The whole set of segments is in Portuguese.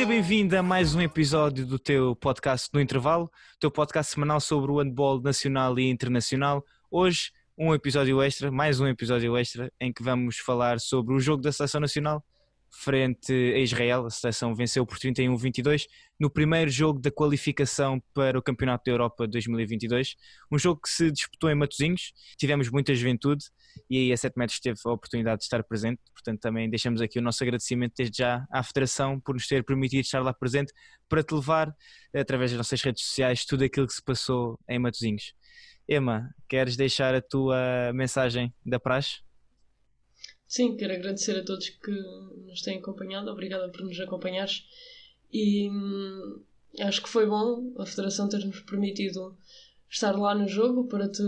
Seja bem-vindo a mais um episódio do teu podcast no intervalo, teu podcast semanal sobre o handball nacional e internacional. Hoje, um episódio extra, mais um episódio extra, em que vamos falar sobre o jogo da Seleção Nacional frente a Israel. A seleção venceu por 31-22 no primeiro jogo da qualificação para o Campeonato da Europa 2022. Um jogo que se disputou em Matosinhos, tivemos muita juventude e aí a 7 metros teve a oportunidade de estar presente. Portanto, também deixamos aqui o nosso agradecimento desde já à Federação por nos ter permitido estar lá presente para te levar, através das nossas redes sociais, tudo aquilo que se passou em Matosinhos. Emma, queres deixar a tua mensagem da praxe? Sim, quero agradecer a todos que nos têm acompanhado. Obrigada por nos acompanhares. E hum, acho que foi bom a Federação ter-nos permitido estar lá no jogo para te,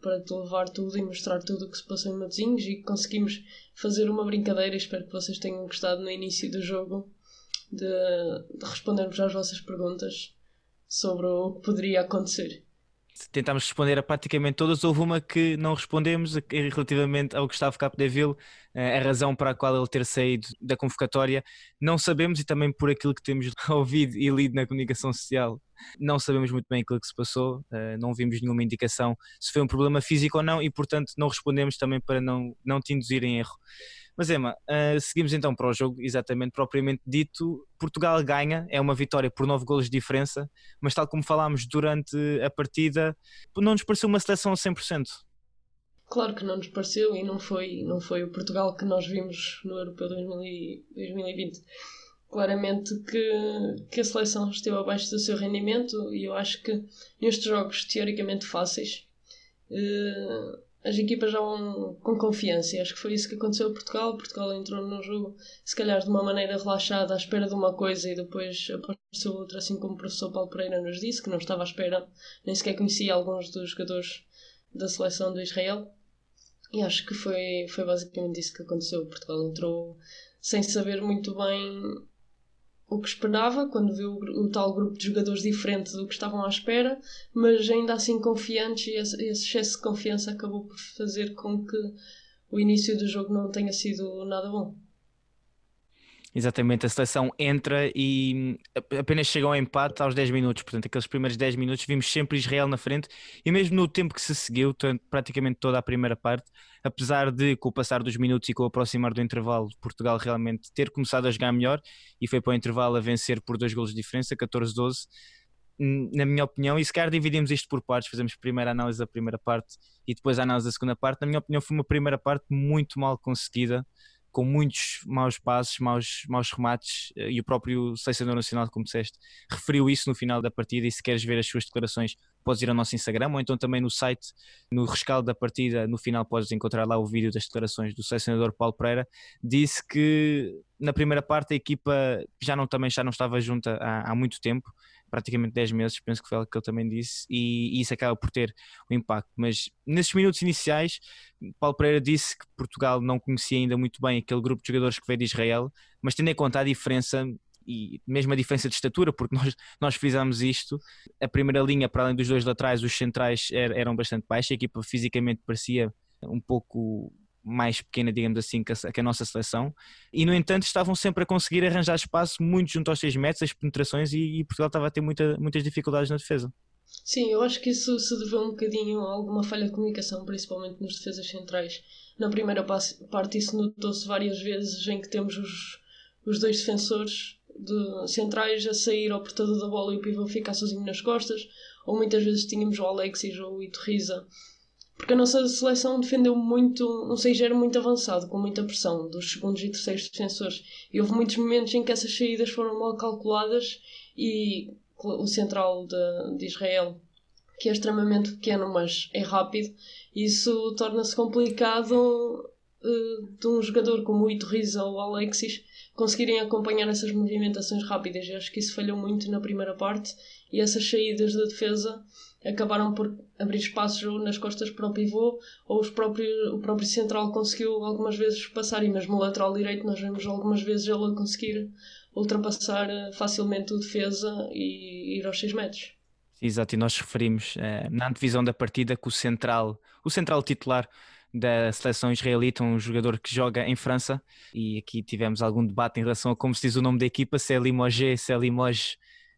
para te levar tudo e mostrar tudo o que se passou em Matosinhos e conseguimos fazer uma brincadeira. Espero que vocês tenham gostado no início do jogo de, de respondermos às vossas perguntas sobre o que poderia acontecer tentámos responder a praticamente todas. Houve uma que não respondemos relativamente ao Gustavo Capdeville, eh, a razão para a qual ele ter saído da convocatória. Não sabemos e também por aquilo que temos ouvido e lido na comunicação social, não sabemos muito bem aquilo que se passou, eh, não vimos nenhuma indicação se foi um problema físico ou não e, portanto, não respondemos também para não, não te induzir em erro. Mas Emma, uh, seguimos então para o jogo, exatamente propriamente dito. Portugal ganha, é uma vitória por 9 golos de diferença, mas tal como falámos durante a partida, não nos pareceu uma seleção a 100%. Claro que não nos pareceu e não foi, não foi o Portugal que nós vimos no Europeu 2020. Claramente que, que a seleção esteve abaixo do seu rendimento e eu acho que nestes jogos teoricamente fáceis. Uh, as equipas já vão com confiança. E acho que foi isso que aconteceu a Portugal. Portugal entrou no jogo, se calhar de uma maneira relaxada, à espera de uma coisa e depois apareceu outra, assim como o professor Paulo Pereira nos disse, que não estava à espera, nem sequer conhecia alguns dos jogadores da seleção do Israel. E acho que foi, foi basicamente isso que aconteceu. Portugal entrou sem saber muito bem o que esperava quando viu o, tal grupo de jogadores diferente do que estavam à espera, mas ainda assim confiantes, e esse, excesso de confiança acabou por fazer com que o início do jogo não tenha sido nada bom. Exatamente, a seleção entra e apenas chega ao empate aos 10 minutos. Portanto, aqueles primeiros 10 minutos vimos sempre Israel na frente e mesmo no tempo que se seguiu, praticamente toda a primeira parte, apesar de com o passar dos minutos e com o aproximar do intervalo, Portugal realmente ter começado a jogar melhor e foi para o intervalo a vencer por dois golos de diferença, 14-12 na minha opinião, e se calhar dividimos isto por partes, fazemos primeiro a análise da primeira parte e depois a análise da segunda parte. Na minha opinião, foi uma primeira parte muito mal conseguida, com muitos maus passos, maus, maus remates, eh, e o próprio selecionador nacional, como disseste, referiu isso no final da partida. E se queres ver as suas declarações, podes ir ao nosso Instagram ou então também no site, no rescaldo da partida, no final podes encontrar lá o vídeo das declarações do selecionador Paulo Pereira. Disse que na primeira parte a equipa já não, também já não estava junta há, há muito tempo praticamente 10 meses, penso que foi algo que ele também disse, e, e, isso acaba por ter o um impacto. Mas nesses minutos iniciais, Paulo Pereira disse que Portugal não conhecia ainda muito bem aquele grupo de jogadores que veio de Israel, mas tendo em conta a diferença e mesmo a diferença de estatura, porque nós, nós fizemos isto, a primeira linha, para além dos dois laterais, os centrais eram bastante baixos, a equipa fisicamente parecia um pouco mais pequena, digamos assim, que a, que a, nossa seleção, e no entanto estavam sempre a conseguir arranjar espaço muito junto aos 6 metros, as penetrações, e, e, Portugal estava a ter muita, muitas dificuldades na defesa. Sim, eu acho que isso se deveu um bocadinho a alguma falha de comunicação, principalmente nos defesas centrais. Na primeira parte isso notou-se várias vezes em que temos os, os dois defensores de centrais a sair ao portador da bola e o pivô ficar sozinho nas costas, ou muitas vezes tínhamos o Alexis ou o Iturriza porque a nossa seleção defendeu muito, já era muito avançado, com muita pressão dos segundos e terceiros defensores. E houve muitos momentos em que essas saídas foram mal calculadas e o central de, de Israel, que é extremamente pequeno, mas é rápido, isso torna-se complicado uh, de um jogador como o Iturriza ou o Alexis conseguirem acompanhar essas movimentações rápidas. Eu acho que isso falhou muito na primeira parte e essas saídas da defesa acabaram por abrir espaços nas costas para o pivô ou os próprios, o próprio central conseguiu algumas vezes passar e mesmo o lateral direito nós vemos algumas vezes ele conseguir ultrapassar eh, facilmente o defesa e ir aos 6 metros. Exato, e nós referimos eh, na antevisão da partida que o central, o central titular da seleção israelita, um jogador que joga em França, e aqui tivemos algum debate em relação a como se diz o nome da equipa, se é Limoges, se é Limoges,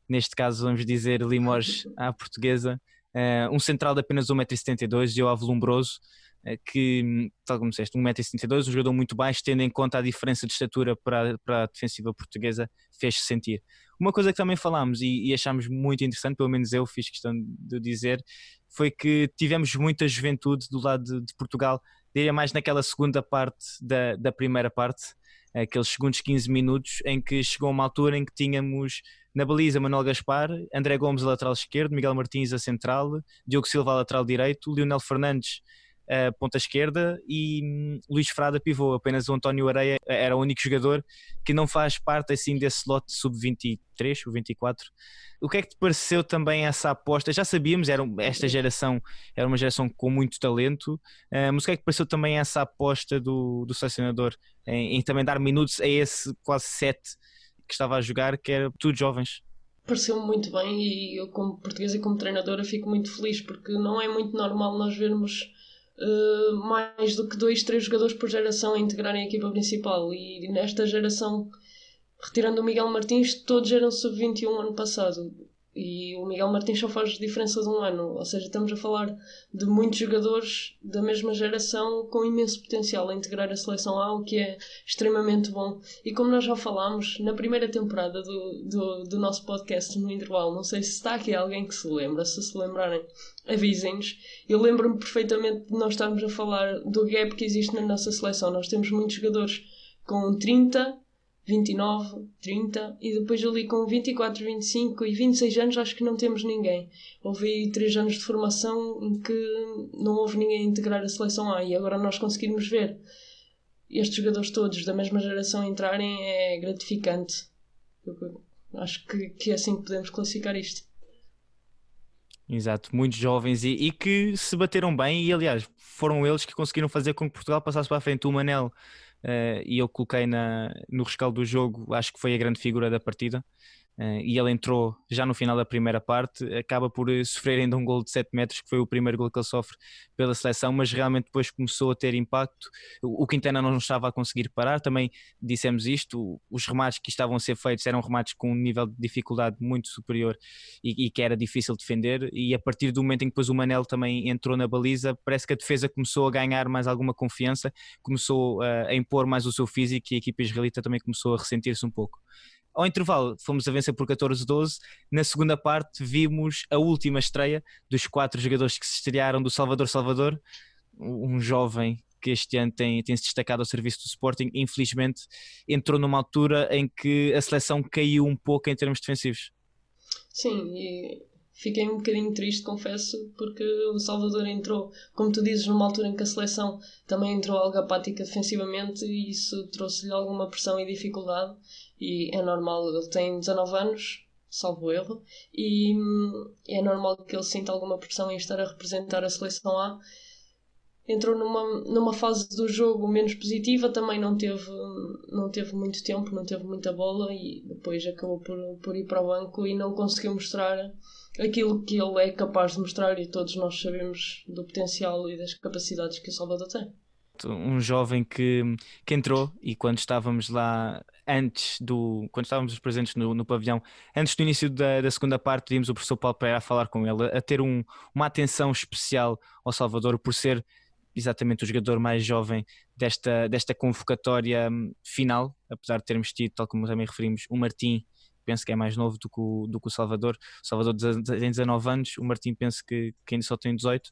neste caso vamos dizer Limoges à portuguesa, uh, um central de apenas 1,72m, Joao Lumbroso, uh, que, tal como disseste, 1,72m, um jogador muito baixo, tendo em conta a diferença de estatura para, para a defensiva portuguesa, fez-se sentir. Uma coisa que também falámos e, e achámos muito interessante, pelo menos eu fiz questão de dizer, foi que tivemos muita juventude do lado de, de Portugal, diria mais naquela segunda parte da, da primeira parte, aqueles segundos 15 minutos, em que chegou uma altura em que tínhamos na baliza Manuel Gaspar, André Gomes a lateral esquerdo, Miguel Martins a central, Diogo Silva a lateral direito, Lionel Fernandes a ponta esquerda e hum, Luís Frada pivô. Apenas o António Areia era o único jogador que não faz parte assim desse lote sub-23 ou 24. O que é que te pareceu também essa aposta? Já sabíamos, era, esta geração era uma geração com muito talento, uh, mas o que é que te pareceu também essa aposta do, do selecionador em, em também dar minutos a esse quase sete que estava a jogar, que era tudo jovens? pareceu-me muito bem e eu como portuguesa e como treinadora fico muito feliz porque não é muito normal nós vermos uh, mais do que dois, três jogadores por geração a integrarem a equipa principal. E nesta geração, retirando o Miguel Martins, todos eram sub-21 ano passado. E o Miguel Martins só faz diferença de um ano. Ou seja, estamos a falar de muitos jogadores da mesma geração com imenso potencial a integrar a seleção A, o que é extremamente bom. E como nós já falámos na primeira temporada do, do, do nosso podcast no intervalo, não sei se está aqui alguém que se lembra, se se lembrarem, avisem-nos. Eu lembro-me perfeitamente de nós estarmos a falar do gap que existe na nossa seleção. Nós temos muitos jogadores com 30, 29, 30 e depois ali com 24, 25 e 26 anos acho que não temos ninguém. Houve 3 anos de formação em que não houve ninguém a integrar a seleção A e agora nós conseguirmos ver estes jogadores todos da mesma geração entrarem é gratificante. Eu acho que, que é assim que podemos classificar isto. Exato, muitos jovens e, e, que se bateram bem e aliás foram eles que conseguiram fazer com que Portugal passasse para a frente o Manel e eu coloquei na, no rescaldo do jogo, acho que foi a grande figura da partida. Uh, e ele entrou já no final da primeira parte, acaba por eh, sofrer ainda um gol de 7 metros, que foi o primeiro gol que ele sofre pela seleção, mas realmente depois começou a ter impacto. O, Quintana não estava a conseguir parar, também dissemos isto, os remates que estavam a ser feitos eram remates com um nível de dificuldade muito superior e, e que era difícil defender, e a partir do momento em que depois o Manel também entrou na baliza, parece que a defesa começou a ganhar mais alguma confiança, começou uh, a impor mais o seu físico e a equipa israelita também começou a ressentir-se um pouco. Ao intervalo, fomos a vencer por 14-12. Na segunda parte, vimos a última estreia dos quatro jogadores que se estrearam do Salvador Salvador, um jovem que este ano tem, tem se destacado ao serviço do Sporting. Infelizmente, entrou numa altura em que a seleção caiu um pouco em termos defensivos. Sim, e fiquei um bocadinho triste, confesso, porque o Salvador entrou, como tu dizes, numa altura em que a seleção também entrou algo apática defensivamente e isso trouxe-lhe alguma pressão e dificuldade e é normal, ele tem 19 anos, salvo erro, e hum, é normal que ele sinta alguma pressão em estar a representar a seleção A. Entrou numa, numa fase do jogo menos positiva, também não teve, não teve muito tempo, não teve muita bola e depois acabou por, por ir para o banco e não conseguiu mostrar aquilo que ele é capaz de mostrar e todos nós sabemos do potencial e das capacidades que o Salvador tem. Um jovem que, que entrou e quando estávamos lá antes do quando estávamos presentes no, no pavilhão antes do início da, da, segunda parte vimos o professor Paulo Pereira a falar com ele a ter um, uma atenção especial ao Salvador por ser exatamente o jogador mais jovem desta, desta convocatória hum, final, apesar de termos tido, tal como também referimos, o Martim penso que é mais novo do que o, do que o Salvador. O Salvador tem 19 anos, o Martim penso que, que ainda só tem 18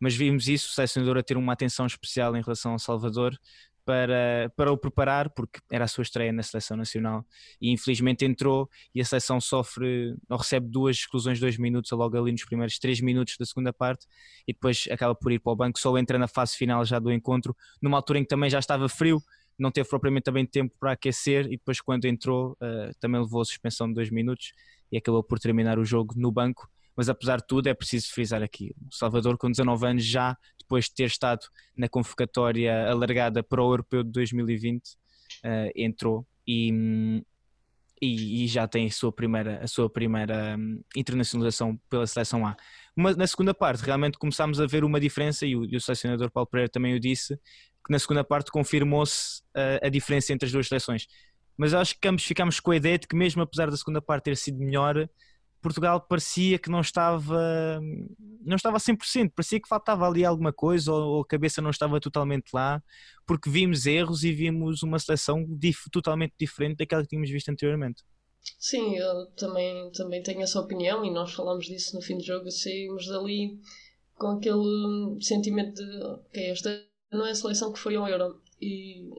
mas vimos isso, o selecionador a ter uma atenção especial em relação ao Salvador para, para o preparar, porque era a sua estreia na seleção nacional e infelizmente entrou e a seleção sofre, ou recebe duas exclusões dois minutos logo ali nos primeiros três minutos da segunda parte e depois acaba por ir para o banco, só entra na fase final já do encontro, numa altura em que também já estava frio, não teve propriamente também tempo para aquecer e depois quando entrou uh, também levou a suspensão de dois minutos e acabou por terminar o jogo no banco mas apesar de tudo é preciso frisar aqui, o Salvador com 19 anos já, depois de ter estado na convocatória alargada para o Europeu de 2020, uh, eh, entrou e, e, e, já tem a sua primeira, a sua primeira um, internacionalização pela seleção A. uma, na segunda parte realmente começámos a ver uma diferença e o, e o selecionador Paulo Pereira também o disse, que na segunda parte confirmou-se a, a, diferença entre as duas seleções. Mas acho que ambos ficámos com a ideia de que mesmo apesar da segunda parte ter sido melhor, Portugal parecia que não estava não estava a 100%, parecia que faltava ali alguma coisa ou, ou a cabeça não estava totalmente lá, porque vimos erros e vimos uma seleção dif totalmente diferente daquela que tínhamos visto anteriormente. Sim, eu também, também tenho essa opinião e nós falamos disso no fim do jogo, saímos dali com aquele sentimento de ok, esta não é a seleção que foi ao Euro e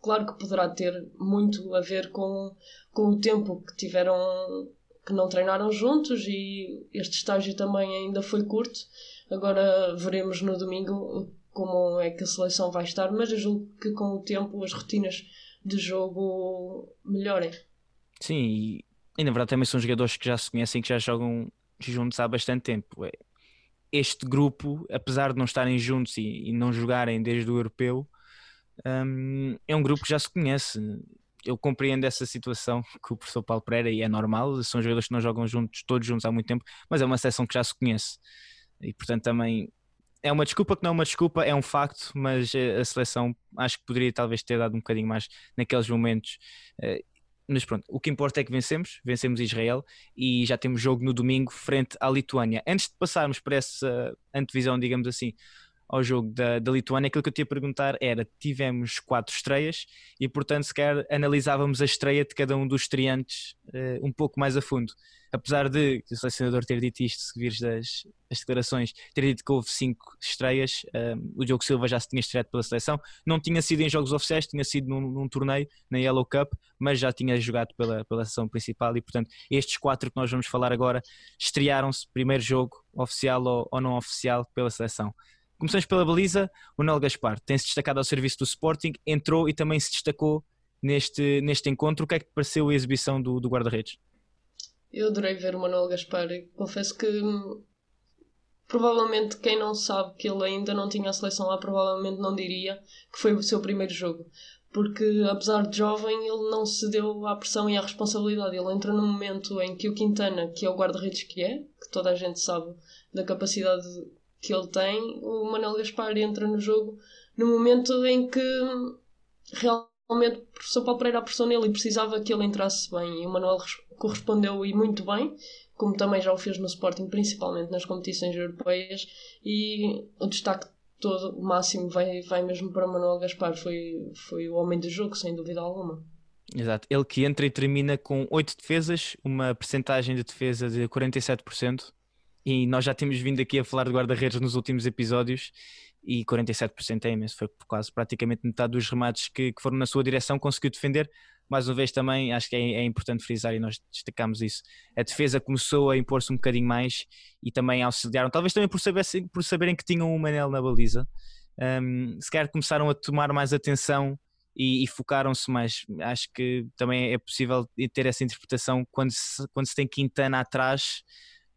claro que poderá ter muito a ver com, com o tempo que tiveram que não treinaram juntos e este estágio também ainda foi curto. Agora veremos no domingo como é que a seleção vai estar, mas eu julgo que com o tempo as rotinas de jogo melhorem. Sim, e, e na verdade também são jogadores que já se conhecem, que já jogam juntos há bastante tempo. Este grupo, apesar de não estarem juntos e, e não jogarem desde o europeu, um, é um grupo que já se conhece eu compreendo essa situação que o professor Paulo Pereira e é normal, são jogadores que não jogam juntos, todos juntos há muito tempo, mas é uma seleção que já se conhece e portanto também é uma desculpa que não é uma desculpa, é um facto, mas eh, a seleção acho que poderia talvez ter dado um bocadinho mais naqueles momentos. Mas pronto, o que importa é que vencemos, vencemos Israel e já temos jogo no domingo frente à Lituânia. Antes de passarmos para essa antevisão, digamos assim, ao jogo da, da Lituânia, aquilo que eu te ia perguntar era: tivemos quatro estreias e, portanto, se analisávamos a estreia de cada um dos estreantes uh, um pouco mais a fundo. Apesar de o selecionador ter dito isto, se vires das, das declarações, ter dito que houve cinco estreias, um, eh, o Diogo Silva já se tinha estreado pela seleção, não tinha sido em jogos oficiais, tinha sido num, num torneio, na Yellow Cup, mas já tinha jogado pela, pela seleção principal e, portanto, estes quatro que nós vamos falar agora estrearam-se, primeiro jogo oficial ou, ou não oficial, pela seleção. Começamos pela baliza, o Nel Gaspar tem-se destacado ao serviço do Sporting, entrou e também se destacou neste, neste encontro. O que é que te pareceu a exibição do, do guarda-redes? Eu adorei ver o Manuel Gaspar e confesso que hum, provavelmente quem não sabe que ele ainda não tinha a seleção lá provavelmente não diria que foi o seu primeiro jogo. Porque apesar de jovem ele não se deu à pressão e à responsabilidade. Ele entra num momento em que o Quintana, que é o guarda-redes que é, que toda a gente sabe da capacidade que ele tem, o Manuel Gaspar entra no jogo no momento em que realmente o professor Paulo Pereira apressou nele e precisava que ele entrasse bem. E o Manuel correspondeu e muito bem, como também já o fez no Sporting, principalmente nas competições europeias. E o destaque todo, o máximo, vai, vai mesmo para Manuel Gaspar. Foi, foi o homem do jogo, sem dúvida alguma. Exato, ele que entra e termina com 8 defesas, uma percentagem de defesa de 47%, e nós já temos vindo aqui a falar de guarda-redes nos últimos episódios e 47% é imenso, foi quase praticamente metade dos remates que, que, foram na sua direção conseguiu defender. Mais uma vez também acho que é, é importante frisar e nós destacamos isso. A defesa começou a impor-se um bocadinho mais e também auxiliaram, talvez também por, saber, por saberem que tinham um Manel na baliza, um, se calhar começaram a tomar mais atenção e, e focaram-se mais. Acho que também é possível ter essa interpretação quando se, quando se tem Quintana atrás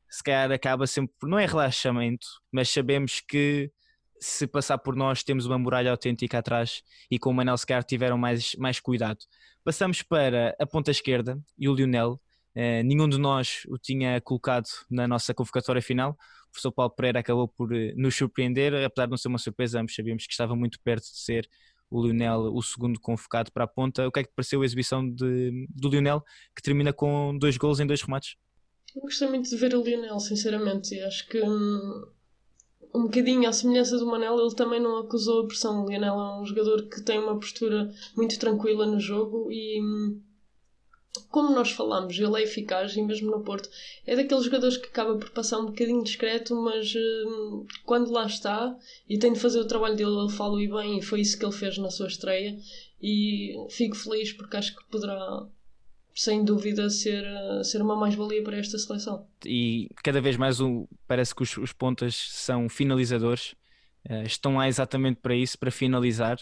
se calhar acaba sempre não é relaxamento, mas sabemos que se passar por nós temos uma muralha autêntica atrás e com o Manel tiveram mais, mais cuidado. Passamos para a ponta esquerda e o Lionel. Eh, nenhum de nós o tinha colocado na nossa convocatória final. O professor Paulo Pereira acabou por eh, nos surpreender, apesar de não ser uma surpresa, ambos sabíamos que estava muito perto de ser o Lionel o segundo convocado para a ponta. O que é que te pareceu a exibição de, do Lionel, que termina com dois gols em dois remates? Eu gostei muito de ver o Lionel, sinceramente, e acho que um, um bocadinho à semelhança do Manel, ele também não acusou a pressão. O Lionel é um jogador que tem uma postura muito tranquila no jogo e, como nós falamos, ele é eficaz e mesmo no Porto é daqueles jogadores que acaba por passar um bocadinho discreto, mas hum, quando lá está e tem de fazer o trabalho dele, ele fala e bem, e foi isso que ele fez na sua estreia. E fico feliz porque acho que poderá sem dúvida ser, eh, ser uma mais-valia para esta seleção. E cada vez mais o, parece que os, os pontas são finalizadores, uh, estão lá exatamente para isso, para finalizar.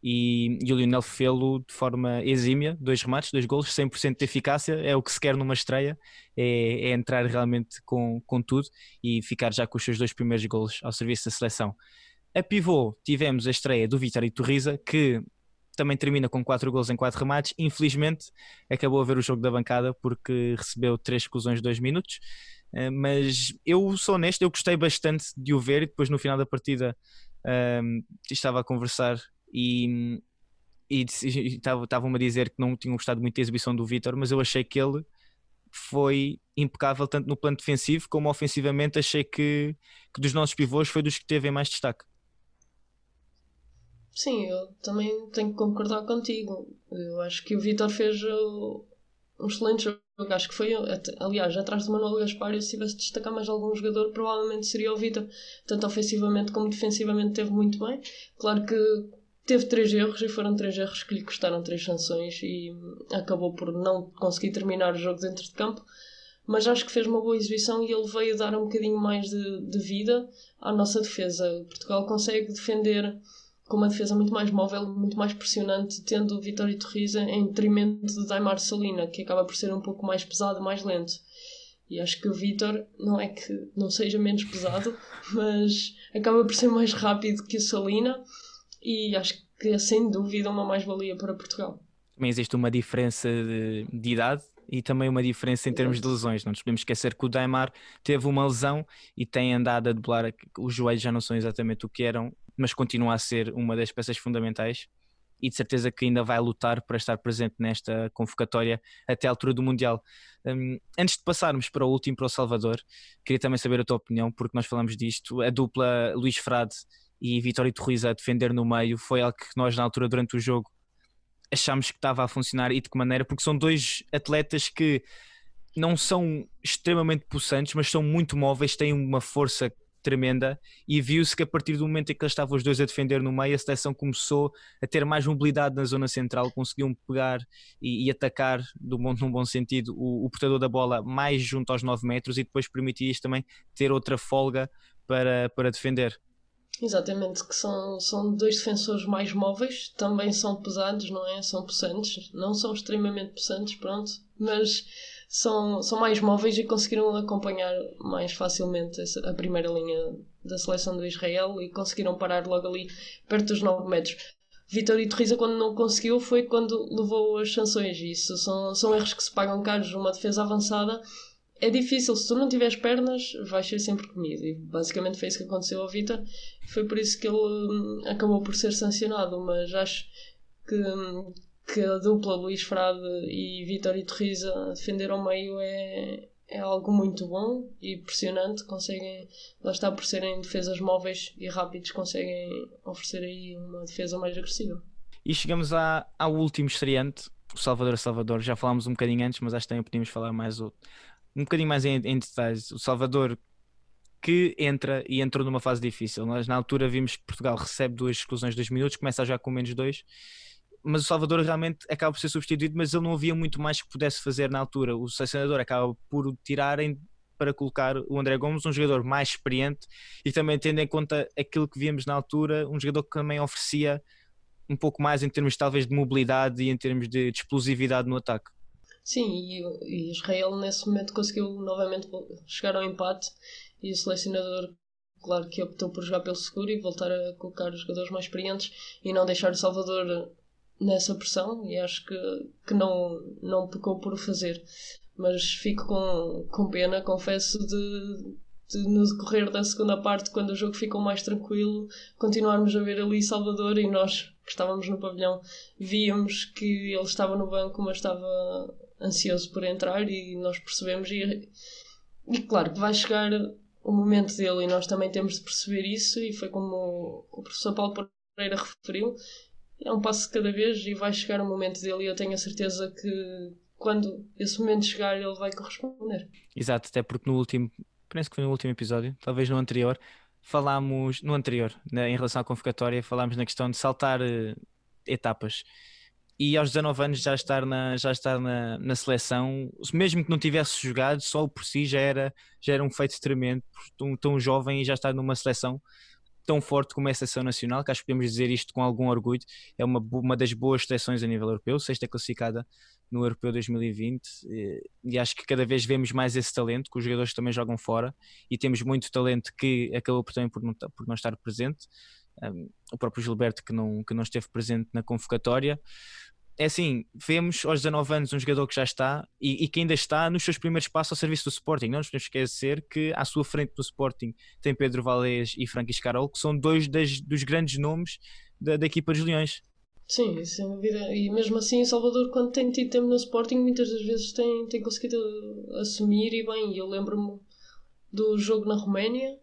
E, e o Lionel fê-lo de forma exímia, dois remates, dois golos, 100% de eficácia, é o que se quer numa estreia, é, é, entrar realmente com, com tudo e ficar já com os seus dois primeiros golos ao serviço da seleção. A pivô tivemos a estreia do Vitória Torriza, que também termina com 4 gols em 4 remates. Infelizmente, acabou a ver o jogo da bancada porque recebeu 3 exclusões de 2 minutos. Uh, mas eu sou honesto, eu gostei bastante de o ver e depois no final da partida um, estava a conversar e, e, estavam-me a dizer que não tinham gostado muito da exibição do Vitor, mas eu achei que ele foi impecável tanto no plano defensivo como ofensivamente. Achei que, que dos nossos pivôs foi dos que teve mais destaque. Sim, eu também tenho que concordar contigo. Eu acho que o Vitor fez um excelente jogo. Acho que foi, aliás, atrás do Manuel Gaspar, se tivesse de destacar mais algum jogador, provavelmente seria o Vitor. Tanto ofensivamente como defensivamente teve muito bem. Claro que teve três erros e foram três erros que lhe custaram três sanções e acabou por não conseguir terminar o jogo dentro de campo. Mas acho que fez uma boa exibição e ele veio dar um bocadinho mais de, de vida à nossa defesa. Portugal consegue defender com uma defesa muito mais móvel, muito mais pressionante, tendo Vitório Torriza em detrimento de Daimar Salina, que acaba por ser um pouco mais pesado, mais lento. E acho que o Vitor não é que não seja menos pesado, mas acaba por ser mais rápido que o Salina e acho que é sem dúvida uma mais-valia para Portugal. Também existe uma diferença de, de idade e também uma diferença em termos de lesões. Não nos podemos esquecer que o Daimar teve uma lesão e tem andado a deblar, os joelhos já não são exatamente o que eram, mas continua a ser uma das peças fundamentais e de certeza que ainda vai lutar para estar presente nesta convocatória até a altura do Mundial. Um, antes de passarmos para o último, para o Salvador, queria também saber a tua opinião, porque nós falamos disto. A dupla Luís Frade e Vitória Torres a defender no meio foi algo que nós na altura durante o jogo achámos que estava a funcionar e de que maneira, porque são dois atletas que não são extremamente possantes, mas são muito móveis, têm uma força tremenda e viu-se que a partir do momento em que eles estavam os dois a defender no meio, a seleção começou a ter mais mobilidade na zona central, conseguiam pegar e, e atacar, do bom, num bom sentido, o, o, portador da bola mais junto aos 9 metros e depois permitia isto também ter outra folga para, para defender. Exatamente, que são, são dois defensores mais móveis, também são pesados, não é? São possantes, não são extremamente possantes, pronto, mas são, são mais móveis e conseguiram acompanhar mais facilmente essa, a primeira linha da seleção do Israel e conseguiram parar logo ali perto dos 9 metros. Vitor e Torriza, quando não conseguiu, foi quando levou as sanções. Isso são, são erros que se pagam caros. Uma defesa avançada é difícil, se tu não tiveres pernas, vais ser sempre comido. E basicamente foi isso que aconteceu ao Vitor. Foi por isso que ele hum, acabou por ser sancionado. Mas acho que, hum, que a dupla Luís Frade e Vitor e Torriza defender ao meio é, é algo muito bom e impressionante. Conseguem, lá está por serem defesas móveis e rápidos, conseguem oferecer aí uma defesa mais agressiva. E chegamos à, ao último estreante, o Salvador Salvador. Já falámos um bocadinho antes, mas acho que também podíamos falar mais o um bocadinho mais em, em detalhes, o Salvador que entra e entrou numa fase difícil. Nós na altura vimos que Portugal recebe duas exclusões de dois minutos, começa já com menos dois, mas o Salvador realmente acaba por ser substituído, mas ele não havia muito mais que pudesse fazer na altura. O selecionador acaba por tirarem para colocar o André Gomes, um jogador mais experiente e também tendo em conta aquilo que víamos na altura, um jogador que também oferecia um pouco mais em termos talvez de mobilidade e em termos de, de explosividade no ataque. Sim, e, e Israel nesse momento conseguiu novamente chegar ao empate e o selecionador, claro que optou por jogar pelo seguro e voltar a colocar os jogadores mais experientes e não deixar o Salvador nessa pressão e acho que, que não, não pecou por o fazer. Mas fico com, com pena, confesso, de, de no decorrer da segunda parte, quando o jogo ficou mais tranquilo, continuarmos a ver ali Salvador e nós que estávamos no pavilhão víamos que ele estava no banco, mas estava ansioso por entrar e nós percebemos e, e claro que vai chegar o momento dele e nós também temos de perceber isso e foi como o professor Paulo Pereira referiu é um passo de cada vez e vai chegar o momento dele e eu tenho a certeza que quando esse momento chegar ele vai corresponder. Exato, até porque no último, penso que foi no último episódio, talvez no anterior, falámos, no anterior, né, em relação à convocatória, falámos na questão de saltar uh, etapas e aos 19 anos já estar na, já estar na, na seleção, mesmo que não tivesse jogado, só por si já era, já era um feito tremendo, tão, tão jovem e já estar numa seleção tão forte como a seleção nacional, que acho que podemos dizer isto com algum orgulho, é uma, uma das boas seleções a nível europeu, sexta classificada no Europeu 2020 e, e acho que cada vez vemos mais esse talento, que os jogadores também jogam fora e temos muito talento que acabou também por, não, por não estar presente, um, o próprio Gilberto que não, que não esteve presente na convocatória, é assim, vemos aos 19 anos um jogador que já está e, e, que ainda está nos seus primeiros passos ao serviço do Sporting. Não nos podemos esquecer que à sua frente do Sporting tem Pedro Valés e Franquis Carol, que são dois das, dos grandes nomes da, da equipa dos Leões. Sim, sem dúvida. E mesmo assim, Salvador, quando tem tido tempo no Sporting, muitas das vezes tem, tem conseguido assumir e bem. Eu lembro-me do jogo na Roménia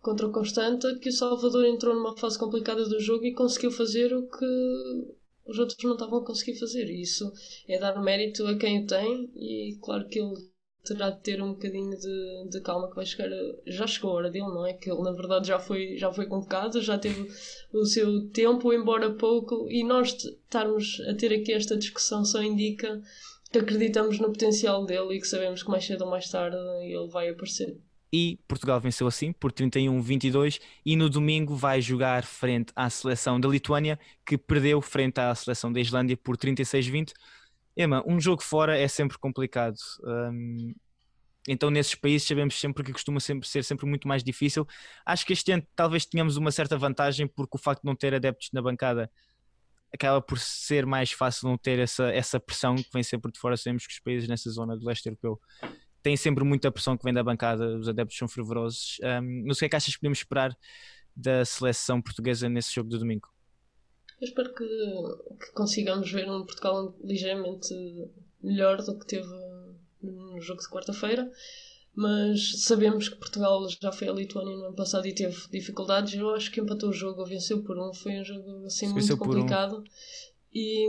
contra o Constanta que o Salvador entrou numa fase complicada do jogo e conseguiu fazer o que os outros não estavam a conseguir fazer. Isso é dar mérito a quem o tem e claro que ele terá de ter um bocadinho de, de calma que vai chegar já chegou a hora dele, não é? Que ele na verdade já foi, já foi convocado, já teve o seu tempo, embora pouco, e nós estarmos a ter aqui esta discussão só indica que acreditamos no potencial dele e que sabemos que mais cedo ou mais tarde ele vai aparecer e Portugal venceu assim por 31-22 e no domingo vai jogar frente à seleção da Lituânia que perdeu frente à seleção da Islândia por 36-20. Ema, um jogo fora é sempre complicado. Um, então nesses países sabemos sempre que costuma sempre ser sempre muito mais difícil. Acho que este ano talvez tenhamos uma certa vantagem porque o facto de não ter adeptos na bancada acaba por ser mais fácil não ter essa, essa pressão que vem sempre de fora. Sabemos que os países nessa zona do leste europeu tem sempre muita pressão que vem da bancada, os adeptos são fervorosos. Um, não sei o que é que achas que podemos esperar da seleção portuguesa nesse jogo de domingo? Eu espero que, que consigamos ver um Portugal ligeiramente melhor do que teve no jogo de quarta-feira, mas sabemos que Portugal já foi a Lituânia no ano passado e teve dificuldades. Eu acho que empatou o jogo, ou venceu por um, foi um jogo assim muito complicado. Um. E,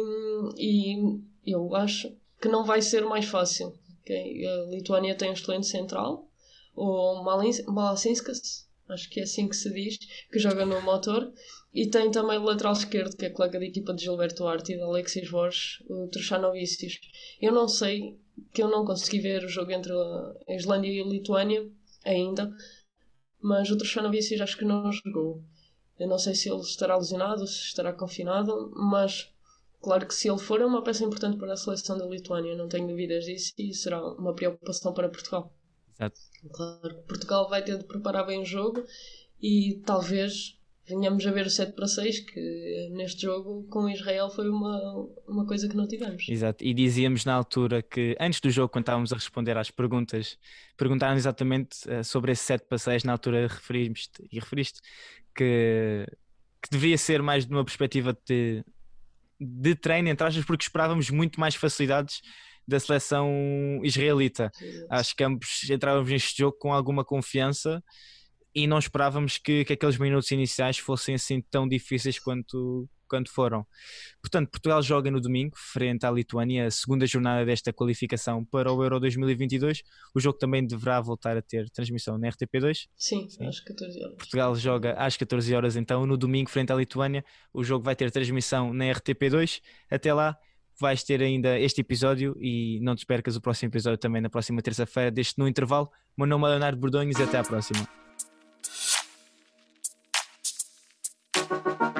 e eu acho que não vai ser mais fácil. A Lituânia tem um excelente central, o Malasinskas, acho que é assim que se diz, que joga no motor, e tem também o lateral esquerdo, que é colega da equipa de Gilberto Arte e de Alexis Borges, o Truchanovicius. Eu não sei, que eu não consegui ver o jogo entre a Islândia e a Lituânia ainda, mas o Truchanovicius acho que não jogou. Eu não sei se ele estará lesionado, se estará confinado, mas Claro que se ele for, é uma peça importante para a seleção da Lituânia, não tenho dúvidas disso, e será uma preocupação para Portugal. Exato. Claro que Portugal vai ter de preparar bem o jogo e talvez venhamos a ver o 7 para 6, que neste jogo com Israel foi uma, uma coisa que não tivemos. Exato, e dizíamos na altura que antes do jogo, quando estávamos a responder às perguntas, perguntaram exatamente uh, sobre esse 7 para 6, na altura referimos e referiste que, que deveria ser mais de uma perspectiva de de treino, entre aspas, porque esperávamos muito mais facilidades da seleção israelita. Acho que ambos entrávamos neste jogo com alguma confiança e não esperávamos que, que aqueles minutos iniciais fossem assim tão difíceis quanto, quanto foram. Portanto, Portugal joga no domingo, frente à Lituânia, a segunda jornada desta qualificação para o Euro 2022. O jogo também deverá voltar a ter transmissão na RTP2. Sim, Sim. às 14 horas. Portugal joga às 14 horas, então, no domingo, frente à Lituânia. O jogo vai ter transmissão na RTP2. Até lá, vais ter ainda este episódio e não te percas o próximo episódio também na próxima terça-feira, deste no intervalo. Meu nome é Leonardo Bordonhos e até à próxima. Thank you.